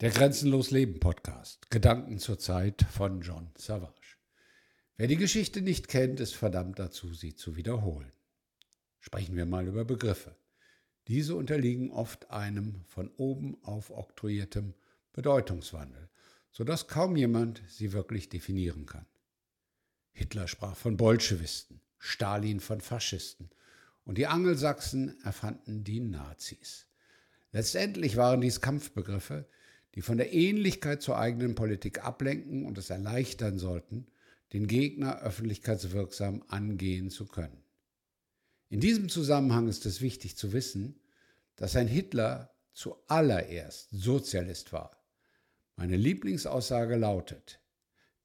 Der Grenzenlos Leben Podcast. Gedanken zur Zeit von John Savage. Wer die Geschichte nicht kennt, ist verdammt dazu, sie zu wiederholen. Sprechen wir mal über Begriffe. Diese unterliegen oft einem von oben auf oktroyiertem Bedeutungswandel, sodass kaum jemand sie wirklich definieren kann. Hitler sprach von Bolschewisten, Stalin von Faschisten und die Angelsachsen erfanden die Nazis. Letztendlich waren dies Kampfbegriffe, die von der Ähnlichkeit zur eigenen Politik ablenken und es erleichtern sollten, den Gegner öffentlichkeitswirksam angehen zu können. In diesem Zusammenhang ist es wichtig zu wissen, dass ein Hitler zuallererst Sozialist war. Meine Lieblingsaussage lautet,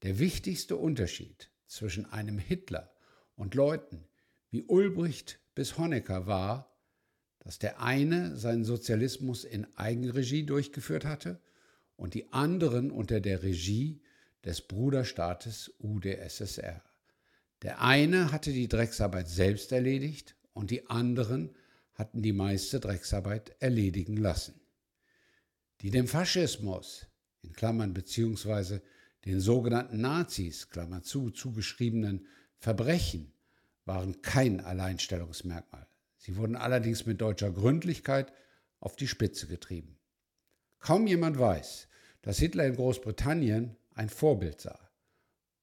der wichtigste Unterschied zwischen einem Hitler und Leuten wie Ulbricht bis Honecker war, dass der eine seinen Sozialismus in Eigenregie durchgeführt hatte und die anderen unter der Regie des Bruderstaates UdSSR. Der eine hatte die Drecksarbeit selbst erledigt und die anderen hatten die meiste Drecksarbeit erledigen lassen. Die dem Faschismus, in Klammern beziehungsweise den sogenannten Nazis, Klammer zu, zugeschriebenen Verbrechen waren kein Alleinstellungsmerkmal. Sie wurden allerdings mit deutscher Gründlichkeit auf die Spitze getrieben. Kaum jemand weiß, dass Hitler in Großbritannien ein Vorbild sah.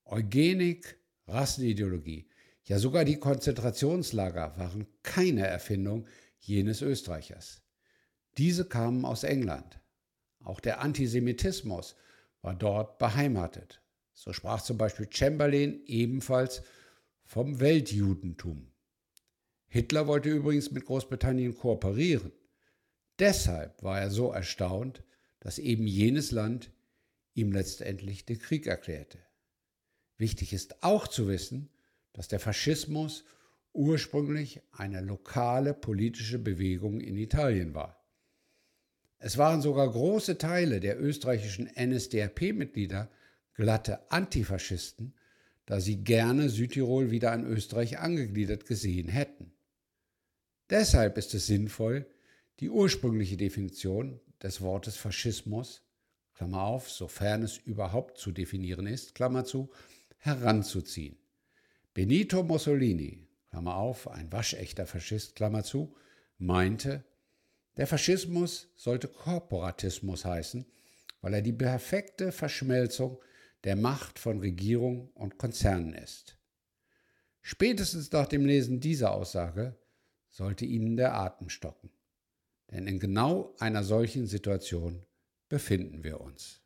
Eugenik, Rassenideologie, ja sogar die Konzentrationslager waren keine Erfindung jenes Österreichers. Diese kamen aus England. Auch der Antisemitismus war dort beheimatet. So sprach zum Beispiel Chamberlain ebenfalls vom Weltjudentum. Hitler wollte übrigens mit Großbritannien kooperieren. Deshalb war er so erstaunt, dass eben jenes Land ihm letztendlich den Krieg erklärte. Wichtig ist auch zu wissen, dass der Faschismus ursprünglich eine lokale politische Bewegung in Italien war. Es waren sogar große Teile der österreichischen NSDAP-Mitglieder glatte Antifaschisten, da sie gerne Südtirol wieder an Österreich angegliedert gesehen hätten. Deshalb ist es sinnvoll, die ursprüngliche Definition des Wortes Faschismus, Klammer auf, sofern es überhaupt zu definieren ist, Klammer zu, heranzuziehen. Benito Mussolini, Klammer auf, ein waschechter Faschist, Klammer zu, meinte, der Faschismus sollte Korporatismus heißen, weil er die perfekte Verschmelzung der Macht von Regierung und Konzernen ist. Spätestens nach dem Lesen dieser Aussage sollte Ihnen der Atem stocken. Denn in genau einer solchen Situation befinden wir uns.